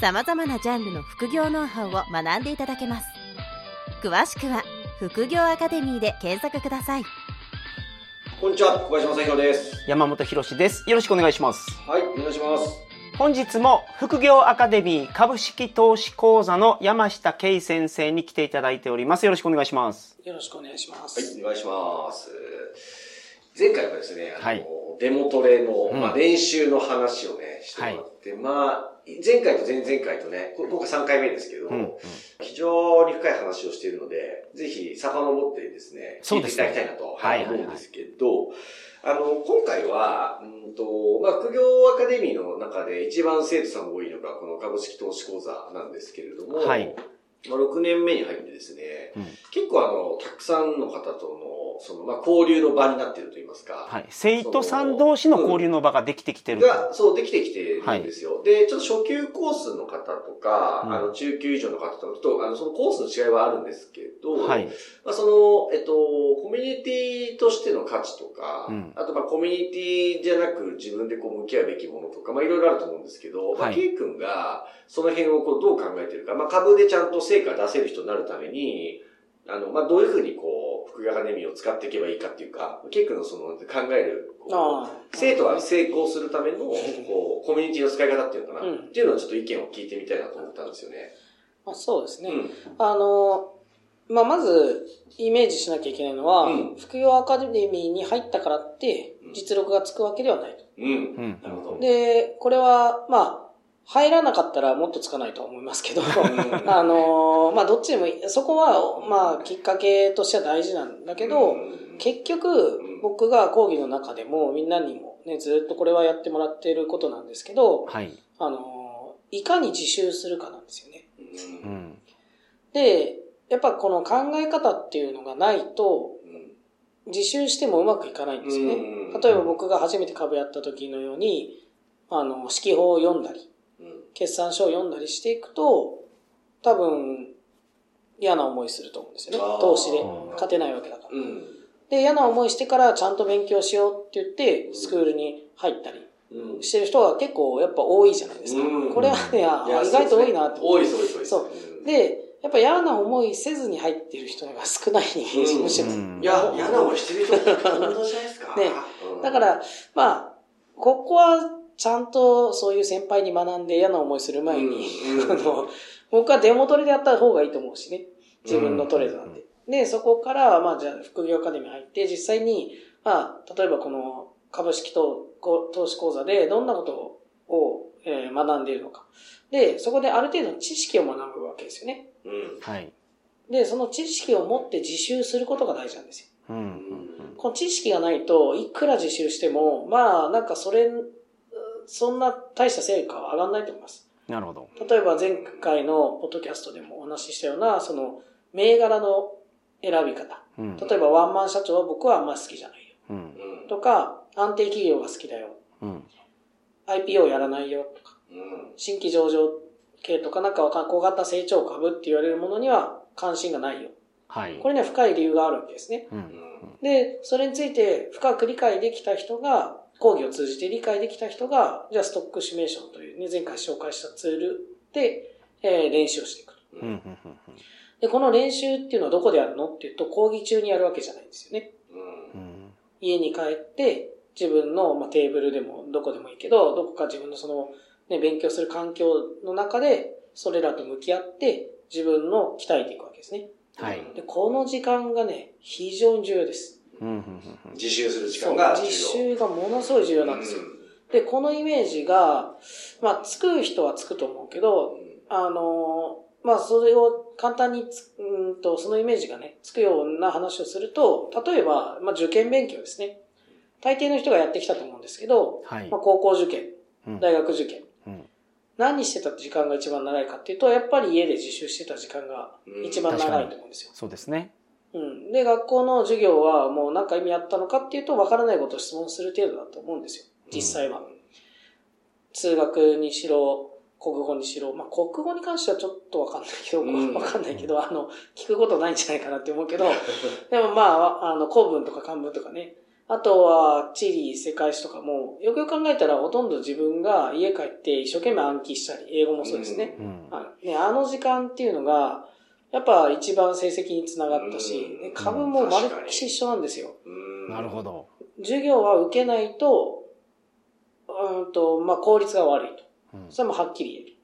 様々なジャンルの副業ノウハウを学んでいただけます詳しくは副業アカデミーで検索くださいこんにちは、小林正宏です。山本博です。よろしくお願いします。はい、お願いします。本日も副業アカデミー株式投資講座の山下圭先生に来ていただいております。よろしくお願いします。よろしくお願いしまはす。い、お願いします。前回はですね、あの、はいデモトレの、うんまあ、練習の話をね、してもらって、まあ、前回と前々回とね、こ今回3回目ですけど、うんうん。非常に深い話をしているので、ぜひ遡ってですね、聞いていただきたいなとはい。思うんですけど、あの、今回は、うんと、まあ、副業アカデミーの中で一番生徒さんが多いのが、この株式投資講座なんですけれども、はいまあ、6年目に入ってですね、うん結構あの、たくさんの方との、その、まあ、交流の場になっていると言いますか。はい。生徒さん同士の交流の場ができてきてると。が、そう、できてきてるんですよ。で、ちょっと初級コースの方とか、うんあの、中級以上の方とと、あの、そのコースの違いはあるんですけど、はい。まあ、その、えっと、コミュニティとしての価値とか、うんあと、まあ、コミュニティじゃなく自分でこう向き合うべきものとか、まあ、いろいろあると思うんですけど、まあ、はい K 君が、その辺をこう、どう考えてるか、まあ、株でちゃんと成果出せる人になるために、あの、まあ、どういうふうにこう、副業アカデミーを使っていけばいいかっていうか、K 君のその考える、生徒が成功するための、こう、コミュニティの使い方っていうのかな、うんっていうのをちょっと意見を聞いてみたいなと思ったんですよね。まあ、そうですね。うん。あの、まあ、まず、イメージしなきゃいけないのは、うん副業アカデミーに入ったからってうん、実力がつくわけではないと。うん。うん。なるほど。で、これは、まあ、入らなかったらもっとつかないとは思いますけど、うん あの、まあ、どっちでもいい。そこは、まあ、きっかけとしては大事なんだけど、うん結局ん、僕が講義の中でも、みんなにもね、ずっとこれはやってもらっていることなんですけど、はい。あの、いかに自習するかなんですよね。うんうん。で、やっぱこの考え方っていうのがないと、自習してもうまくいかないんですよね。うん例えば僕が初めて株やった時のように、あの、指揮法を読んだり、うん決算書を読んだりしていくと、多分、嫌な思いすると思うんですよね。投資で。勝てないわけだから。うん。で、嫌な思いしてからちゃんと勉強しようって言って、スクールに入ったりうん。してる人が結構やっぱ多いじゃないですかうん。これはね、意外と多いなって多いです、多いです。そうで、やっぱ嫌な思いせずに入ってる人が少ないに、うんむしろ。うんいや、嫌な思いしてる人本当じゃないですか？ねうんだか、ら、まあ、ここはちゃんとそういう先輩に学んで嫌な思いする前に、うん あの、僕はデモトレでやった方がいいと思うしね。自分のトレードなんで。で、そこから、まあ、じゃあ、副業アカデミー入って、実際に、まあ、例えばこの株式投こ投資講座でどんなことを、えー学んでいるのか。で、そこである程度の知識を学ぶわけですよね。うん。はい。で、その知識を持って自習することが大事なんですよ。うん。うんこの知識がないと、いくら自習しても、まあ、なんかそれ、うそんな大した成果は上がらないと思います。なるほど。例えば前回のポッドキャストでもお話ししたような、その、銘柄の選び方。うん。例えばワンマン社長は僕はあんまり好きじゃないよ。うん。うん。とか、安定企業が好きだよ。うん。IPO やらないよ。とか、うん。新規上場系とかなんか小型成長株って言われるものには関心がないよ。はい。これには深い理由があるわけですね。うん。で、それについて深く理解できた人が、講義を通じて理解できた人が、じゃあストックシミュレーションというね、前回紹介したツールで、えー練習をしていく。で、この練習っていうのはどこでやるのっていうと、講義中にやるわけじゃないんですよね。うん。うん。家に帰って、自分の、まあ、テーブルでもどこでもいいけど、どこか自分のその、ね、勉強する環境の中で、それらと向き合って、自分の鍛えていくわけですね。はい。で、この時間がね、非常に重要です。うん。うん。自習する時間が重要。実習がものすごい重要なんですよ。で、このイメージが、まあ、つく人はつくと思うけど、あのーまあ、それを簡単につ、うんと、そのイメージがね、つくような話をすると、例えば、まあ、受験勉強ですね。大抵の人がやってきたと思うんですけど、はいまあ、。高校受験、うん大学受験。うん何してた時間が一番長いかっていうと、やっぱり家で自習してた時間が一番長いと思うんですよ。そうですね。うん。で、学校の授業はもう何か意味あったのかっていうと、わからないことを質問する程度だと思うんですよ。実際は。通学にしろ、国語にしろ、まあ、国語に関してはちょっとわかんないけど、うんわかんないけど、あの、聞くことないんじゃないかなって思うけど、でもまあ、あの、古文とか漢文とかね、あとは地理、世界史とかも、よくよく考えたらほとんど自分が家帰って一生懸命暗記したり、英語もそうですね。うん。あね、あの時間っていうのが、やっぱ一番成績につながったし、株もまるっきし一緒なんですよ。うんなるほ。ど。授業は受けないと、うんと、まあ、効率が悪いと。うんそれもはっきり言える。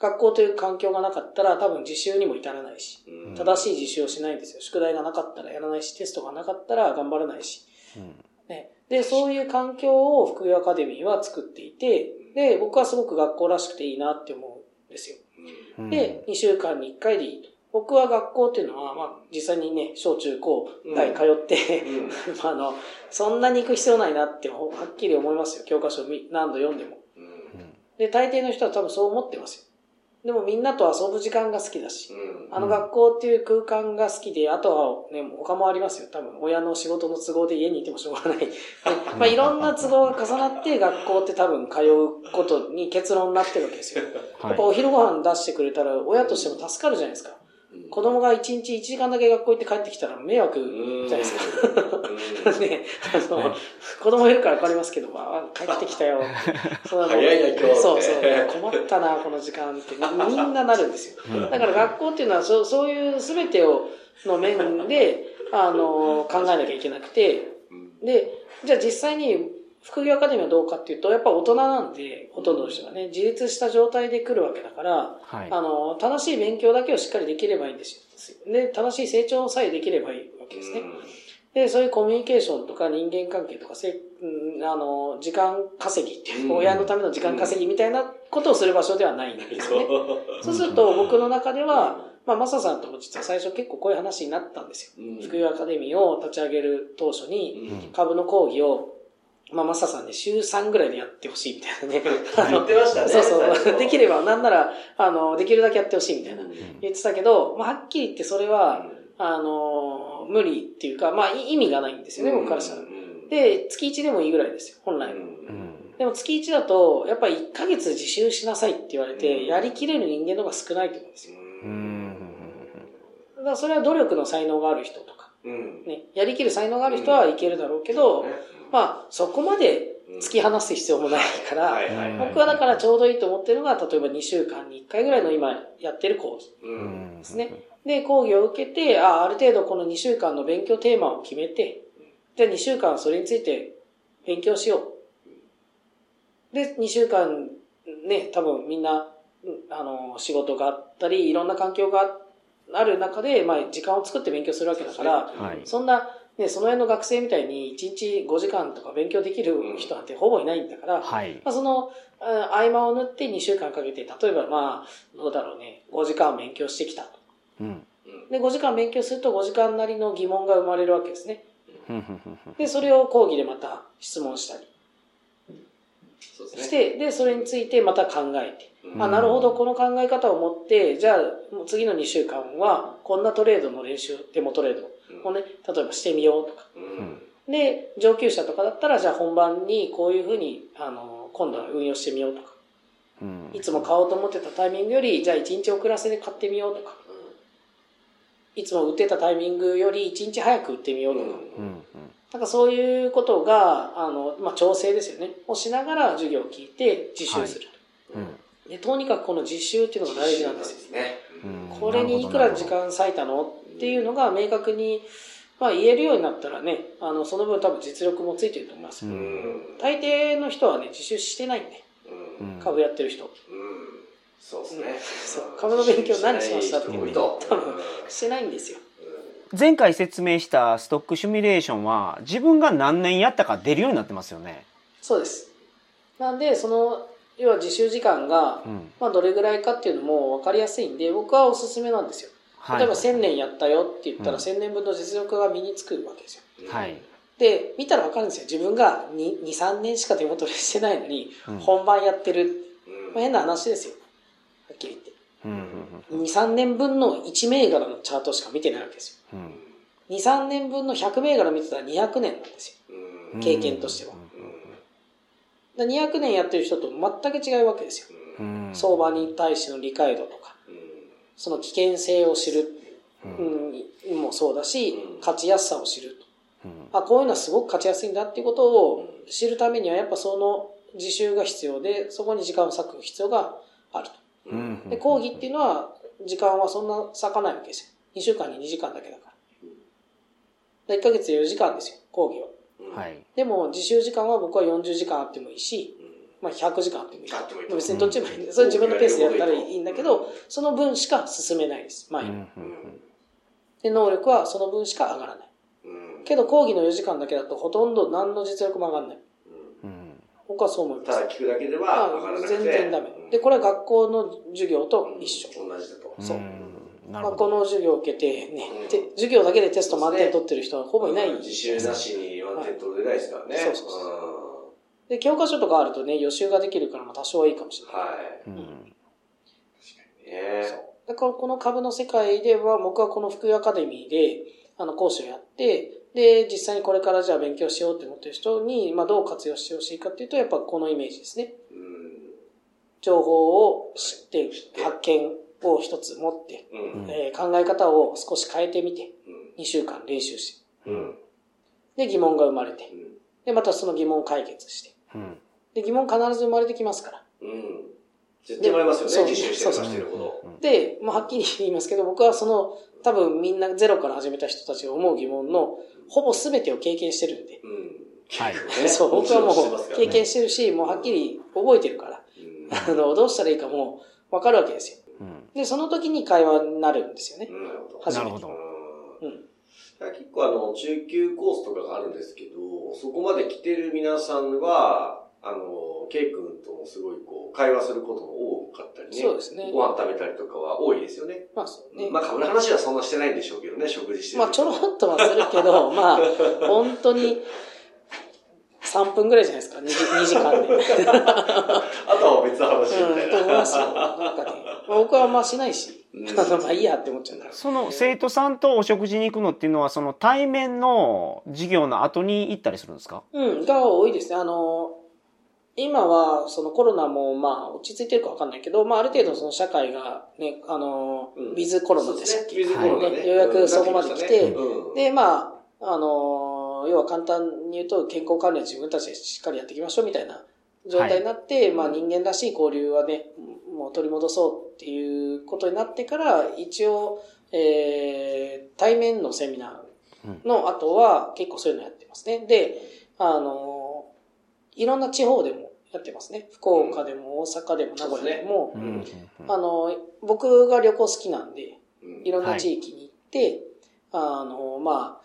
学校という環境がなかったら多分自習にも至らないし、うん正しい自習をしないんですよ。宿題がなかったらやらないし、テストがなかったら頑張らないし。うんね、で、そういう環境を副業アカデミーは作っていて、で、僕はすごく学校らしくていいなって思うんですよ。うんで、2週間に1回でいいと。僕は学校っていうのは、まあ、実際にね、小中高大通って、うん まああの、そんなに行く必要ないなってはっきり思いますよ。教科書何度読んでも。うんで、大抵の人は多分そう思ってますよ。でもみんなと遊ぶ時間が好きだし、うんあの学校っていう空間が好きで、あとはね、他もありますよ。多分、親の仕事の都合で家にいてもしょうがない。で まあ、いろんな都合が重なって、学校って多分通うことに結論になってるわけですよ。やっぱはお昼ご飯出してくれたら、親としても助かるじゃないですか。うん子供が1日1時間だけ学校行って帰ってきたら迷惑うんじゃないですか。うん ね、あの、子供いるからわかりますけど、まあ、帰ってきたよ。そ う早いな今日そうそう。困ったな、この時間って。みんななるんですよ。うんだから学校っていうのは、そうそういう全てを、の面で、あの、考えなきゃいけなくて、うんで、じゃあ実際に副業アカデミーはどうかっていうと、やっぱ大人なんで、ほとんどの人がね、自立した状態で来るわけだから、はい。あの、正しい勉強だけをしっかりできればいいんですよ。で、正しい成長さえできればいいわけですね。で、そういうコミュニケーションとか人間関係とか、せうんあの、時間稼ぎっていう、うん親のための時間稼ぎみたいなことをする場所ではないんですよね。そうすると僕の中では、まあ、マサさんとも実は最初結構こういう話になったんですよ。うん副業アカデミーを立ち上げる当初に、うん株の講義を、まあ、マサさんで週3ぐらいでやってほしいみたいなね。あ 言のってましたね。そうそう。できれば、なんなら、あの、できるだけやってほしいみたいなうん言ってたけど、まあ、はっきり言ってそれは、あの、無理っていうか、まあ、い意味がないんですよね、僕からしたらう。んで、月1でもいいぐらいですよ、本来は。でも月1だと、やっぱり1ヶ月自習しなさいって言われて、うんやりきれる人間の方が少ないと思うんですよ。うん。だからそれは努力の才能がある人とか、うんね、やりきる才能がある人はいけるだろうけど、まあ、そこまで突き放す必要もないから、僕はだからちょうどいいと思ってるのが、例えば2週間に1回ぐらいの今やってる講義。ですね。で、講義を受けて、あある程度この2週間の勉強テーマを決めて、じゃあ2週間それについて勉強しよう。で、2週間ね、多分みんな、うんあの、仕事があったり、いろんな環境がある中で、まあ時間を作って勉強するわけだから、はい。そんな、ね、その辺の学生みたいに1日5時間とか勉強できる人なんてほぼいないんだから、はい。まあ、その、あ合間を縫って2週間かけて、例えばまあ、どうだろうね、5時間勉強してきたと。うん。で、5時間勉強すると5時間なりの疑問が生まれるわけですね。で、それを講義でまた質問したりそうですね。して、で、それについてまた考えて。うんあ、なるほど、この考え方を持って、じゃあ、次の2週間は、こんなトレードの練習、デモトレードをね、例えばしてみようとか。うんで、上級者とかだったら、じゃあ本番にこういうふうに、あの、今度は運用してみようとか。うんいつも買おうと思ってたタイミングより、じゃあ1日遅らせで買ってみようとか。いつも売ってたタイミングより1日早く売ってみようとか。うんなんかそういうことが、あの、まあ、調整ですよね。をしながら授業を聞いて実習する。うんで、とにかくこの実習っていうのが大事なんですよ。ね。うんこれにいくら時間割いたの？っていうのが明確に、まあ、言えるようになったらね、あの、その分多分実力もついてると思います。ううんん。大抵の人はね、実習してないんで、うん。うん株やってる人。うん。そうですね。そう株の勉強何しましたっていると多分してないんですよ。前回説明したストックシミュレーションは自分が何年やったか出るようになってますよね。そうです。なんで、その、要は自習時間が、うん。まあ、どれぐらいかっていうのも分かりやすいんで、僕はおすすめなんですよ。はい。例えば1000年やったよって言ったらうん1000年分の実力が身につくわけですよ。はい。で、見たら分かるんですよ。自分が2、2 3年しか手元でしてないのにうん、本番やってる。うんまあ、変な話ですよ。はっきり言って。うんうん2、3年分の1銘柄のチャートしか見てないわけですよ。うん2、3年分の100銘柄見てたら200年なんですよ。うん経験としては。だから200年やってる人と全く違うわけですよ。うん相場に対しての理解度とか、その危険性を知る、うん、もそうだし、うん勝ちやすさを知るあ、こういうのはすごく勝ちやすいんだっていうことを知るためには、やっぱその自習が必要で、そこに時間を割く必要があると。うんで、講義っていうのは、時間はそんな割かないわけですよ。2週間に2時間だけだから。で1ヶ月で4時間ですよ、講義は。はいでも、自習時間は僕は40時間あってもいいし、まあ100時間あってもいい。あってもいい別にどっちでもいいんで、それ自分のペースでやったらいいんだけど、その分しか進めないです、前に。うんで、能力はその分しか上がらない。けど、講義の4時間だけだとほとんど何の実力も上がらない。うん僕はそう思います。ただ聞くだけでは上がらなくて全然ダメ。で、これは学校の授業と一緒。同じだと。そうなるほどまあこの授業を受けてね、うんて授業だけでテスト満点取ってる人はほぼいない。自習なしにワン点取れないですからね。そうそうで、教科書とかあるとね、予習ができるからまあ多少はいいかもしれない。はい。うん。ね。だからこの株の世界では僕はこの福井アカデミーであの講師をやって、で、実際にこれからじゃあ勉強しようって思ってる人に、まあどう活用してほしいかっていうと、やっぱこのイメージですね。うん。情報を知って発見を一つ持って、うん。えー考え方を少し変えてみて、うん。2週間練習して、うん。で、疑問が生まれて、で、またその疑問を解決して、うんで、疑問必ず生まれてきますから。うん。絶対もらいますよそうね、自習してるかしてるほど。で、まあ、はっきり言いますけど、僕はその、多分みんなゼロから始めた人たちが思う疑問の、ほぼ全てを経験してるんで。うん。はい。ね そう、僕はもう経験してるし、もうはっきり覚えてるから、うん。あの、どうしたらいいかもうわかるわけですよ。うん。で、その時に会話になるんですよね。うんなるほど。初めて。なるほど。うん結構あの、中級コースとかがあるんですけど、そこまで来てる皆さんは、あの、ケイ君ともすごいこう、会話することも多かったりね。そうですねご飯食べたりとかは多いですよね。まあそうね。まあ、株の話はそんなしてないんでしょうけどね、食事してるまあちょろっとはするけど、まあ、本当に、3分ぐらいじゃないですか、2, 時 2時間で。あとは別の話みたうん、いと思いますよ。な。なんかね、まあ、僕はあんましないし、まあいいやって思っちゃうんだその生徒さんとお食事に行くのっていうのはその対面の授業の後に行ったりするんですか？うん、が多いですね。あの、今は、そのコロナも、まあ、落ち着いてるかわかんないけど、まあ、ある程度その社会がね、あの、うんウィズコロナでしたっけ、ウィズコロナね。ねようやくそこまで来てうんで、まあ、あの、要は簡単に言うと、健康管理は自分たちでしっかりやっていきましょうみたいな状態になって、まあ、人間らしい交流はね、もう取り戻そうっていうことになってから、一応、えー、対面のセミナーの後は結構そういうのやってますね。で、あの、いろんな地方でもやってますね。福岡でも大阪でも名古屋でも、あの、僕が旅行好きなんで、うん。いろんな地域に行って、あの、まあ、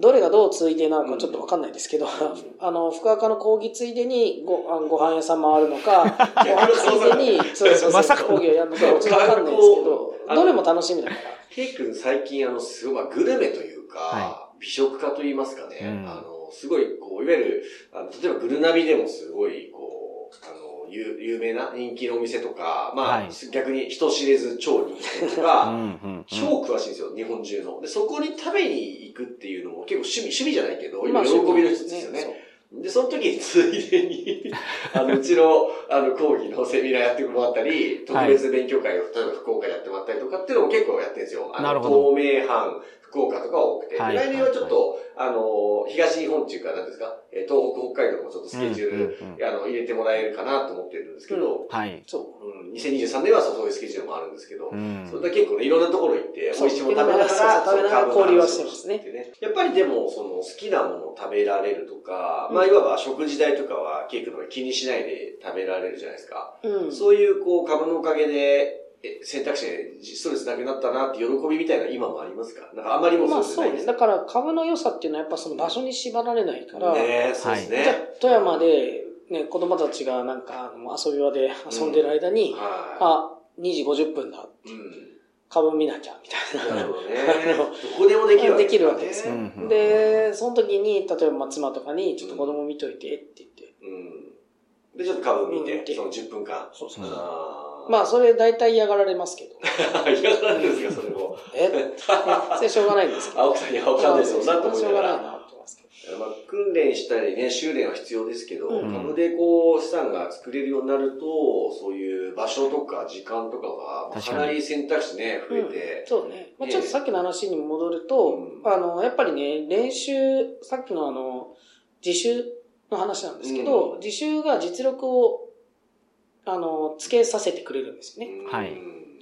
どれがどうついでなのかちょっとわかんないですけど、あの、福岡の講義ついでにごあご飯屋さん回るのか、ご飯ついでに、そうそうそう、まさかの。講義をやるのか、ちょっとわかんないですけど、どれも楽しみだから。ケイ君最近あの、すごい、まあグルメというか、は美食家と言いますかね、うん。あの、すごい、こう、いわゆる、あの例えばグルナビでもすごい、こう、あの、有有名な人気のお店とか、まあ、はい逆に人知れず超人気店とうんか、うんうん超詳しいんですよ、日本中の。で、そこに食べに行くっていうのも結構趣味、趣味じゃないけど、今まあ喜びの一つですよね。で、その時についでに、あの、うちの、あの、講義のセミナーやってもらったり、特別勉強会を、例えば福岡でやってもらったりとかっていうのも結構やってるんですよ。あのなるほど東名阪、福岡とかは多くて。はい来年はちょっと、あの、東日本っていうか、なんですか、えー東北、北海道もちょっとスケジュール、うんうんうんあの、入れてもらえるかなと思ってるんですけど、はい。そう。うん、2023年はそういうスケジュールもあるんですけど、うんそれだけ結構ね、いろんなところ行って、美味しいもの食べながら、そう食交流はしてますね。やっぱりでも、その好きなものを食べられるとか、まあ、いわば食事代とかはケーキの気にしないで食べられるじゃないですか。うん。そういう、こう、株のおかげで、え選択肢でストレスなくなったなって喜びみたいな今もありますか？なんかあまりもまあそうね。そうじゃないですだから株の良さっていうのはやっぱその場所に縛られないから、ねそうですね。じゃあ富山で、ね、子供たちがなんか遊び場で遊んでる間に、はあ、2時50分だ。い。うん。株見なきゃ、みたいな。なるほどね。どこでもできるわけできるわけですようんうんで、その時に、例えばまあ妻とかに、ちょっと子供見といてって言って、うん。で、ちょっと株見うん見てて、その10分間。そうそうあーまあ、それ大体嫌がられますけど。嫌がられるんですか、それも。え？それしょうがないんですけど。青木さんには分かんないですよなと思いながらしょうがないなと思いますけど。まあ、訓練したりね、修練は必要ですけど、うん株でこう、資産が作れるようになると、そういう場所とか時間とかが、確かなり選択肢ね、増えて、そうね。まあ、ねちょっとさっきの話に戻ると、うんあの、やっぱりね、練習、さっきのあの、自習の話なんですけど、うん自習が実力を、あの、つけさせてくれるんですよね。うん。はい。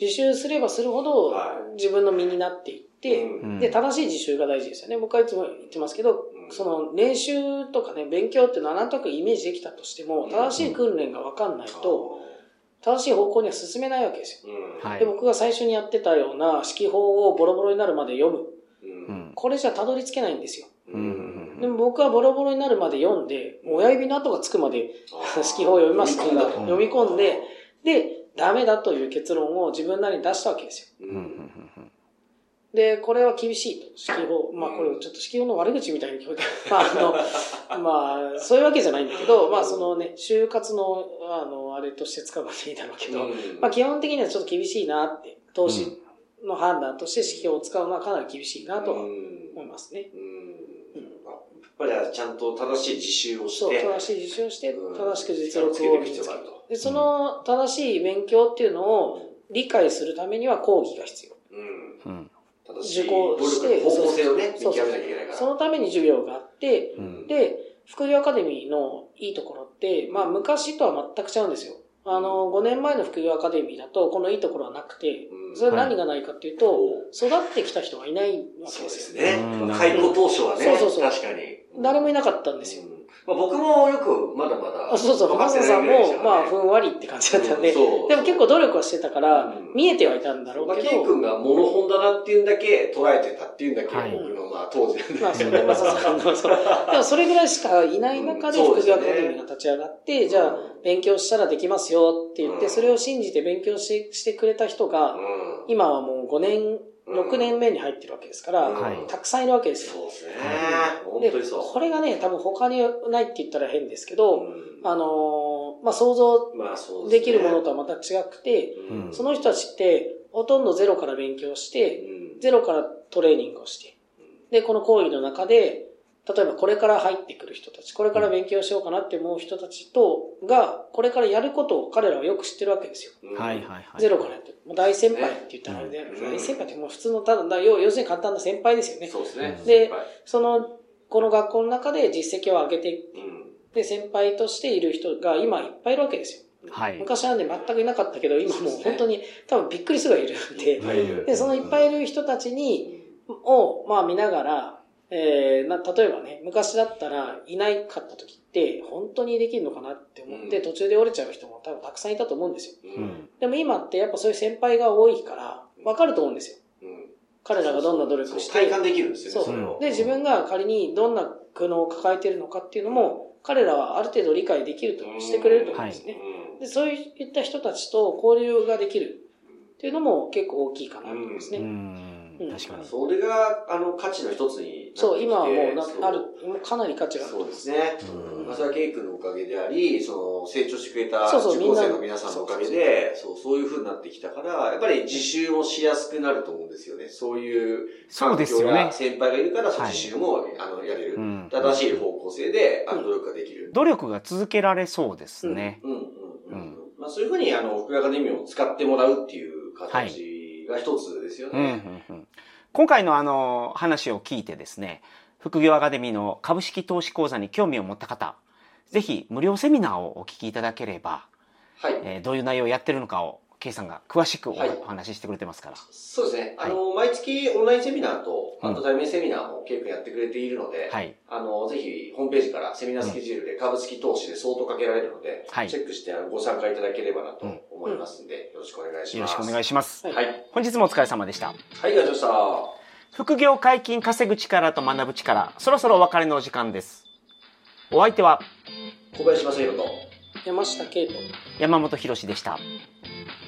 自習すればするほどは、自分の身になっていって、うん。で、正しい自習が大事ですよね。僕はいつも言ってますけど、うん。その練習とかね、勉強っていうのはなんとなくイメージできたとしても、正しい訓練がわかんないと、正しい方向には進めないわけですよ。うん。はい。で、僕が最初にやってたような指揮法をボロボロになるまで読む。これじゃたどり着けないんですよ。うんでも僕はボロボロになるまで読んで、親指の跡がつくまで指揮法を読みました読み読み込んで、で、ダメだという結論を自分なりに出したわけですよ。で、これは厳しいと。指揮法。まあこれちょっと指揮法の悪口みたいに聞こえて、まああの、まあそういうわけじゃないんだけど、まあそのね、就活の、あの、あれとして使うのでいいだろうけど、まあ基本的にはちょっと厳しいなって、投資の判断として指揮法を使うのはかなり厳しいなとは思いますね。うんぱりちゃんと正しい自習をそう、して、正しい実習をして、うん正しく実力をつけていく身につける必要があると。で、その正しい勉強っていうのを理解するためには講義が必要。うんうん。正しい受講して方向性をね、見そう極めなきゃいけないから。そのために授業があって、うん。で、副業アカデミーのいいところって、まあ昔とは全く違うんですよ。あの、5年前の副業アカデミーだと、このいいところはなくてう、んそれは何がないかっていうと、育ってきた人がいないわけそうでよ。ですすねうん。開校当初はね、そうそうそう確かに。誰もいなかったんですよ。うんまあ、僕もよくまだまだ。あそうそう、分かって浜田さんもまあ、ふんわりって感じだったんで、うんそうでも結構努力はしてたからうん、見えてはいたんだろうまあ、けど、ケイ君がモノホンだなっていうんだけ捉えてたっていうんだけ、はい。僕のまあ当時なんまあ、で。まあ、そう そうそう。でも、それぐらいしかいない中で、副業アカデミーが立ち上がって、じゃあ、勉強したらできますよって言って、うん。それを信じて勉強ししてくれた人が、うん。今はもう5年、6年目に入ってるわけですから、うんはいたくさんいるわけですよ。そうですね。本で、当にそう。これがね、多分他にないって言ったら変ですけど、うんあのーまあ、想像できるものと、とはまた違くて、うんその人たちって、ほとんどゼロから勉強して、うんゼロからトレーニングをして、で、この講義の中で、例えばこれから入ってくる人たち、これから勉強しようかなって思う人たちと、が、これからやることを彼らはよく知ってるわけですよ。うんはいはいはい。ゼロからやってる。もう大先輩って言ったらあれで、うん大先輩ってもう普通のただ、だ要要するに簡単な先輩ですよね。そうですね。でその、この学校の中で実績を上げて、うんで、先輩としている人が今いっぱいいるわけですよ。はい。昔はね、全くいなかったけど、今もう本当に多分びっくりするぐらいいるんで、で、そのいっぱいいる人たちに、を、まあ見ながら、えー、な、例えばね、昔だったらいないかった時って、本当にできるのかなって思って、うん途中で折れちゃう人も多分たくさんいたと思うんですよ。ううんん。でも今ってやっぱそういう先輩が多いから、わかると思うんですよ。うん彼らがどんな努力して。体感できるんですよね、そう。で、自分が仮にどんな苦悩を抱えているのかっていうのも、彼らはある程度理解できるとしてくれると思うんですね。で、そういった人たちと交流ができるっていうのも結構大きいかなと思いますね。うんうん。確かに。それが、あの、価値の一つになってきて。そう、今はもうなある、もうかなり価値がある。そうですね。うんまあ、それはケイ君のおかげであり、その、成長してくれた受講生の皆さんのおかげで、そう、そういう風になってきたから、やっぱり自習もしやすくなると思うんですよね。そういうそうですよね環境や先輩がいるから、自習も、あの、やれる。うん正しい方向性で、あの、努力ができる。努力が続けられそうですね。うん、うん、うん。うんまあ、そういう風に、あの、福井アカデミーを使ってもらうっていう形が一つですようんうんね。うん今回のあの話を聞いてですね、副業アカデミーの株式投資講座に興味を持った方、ぜひ無料セミナーをお聞きいただければ、はい。えーどういう内容をやってるのかを、ケイさんが詳しくおはいお話ししてくれてますから。そうですね。はいあの、毎月オンラインセミナーと、うんあと対面セミナーもケイ君やってくれているので、はい。あの、ぜひ、ホームページからセミナースケジュールで株式投資で相当かけられるので、はいチェックしてあのご参加いただければなと思いますんで、よろしくお願いします。よろしくお願いします。はいはい。はい、本日もお疲れ様でした。ありがとうございました。副業解禁稼ぐ力と学ぶ力、そろそろお別れのお時間です。お相手は小林正宏と、山下圭と。山本博史でした。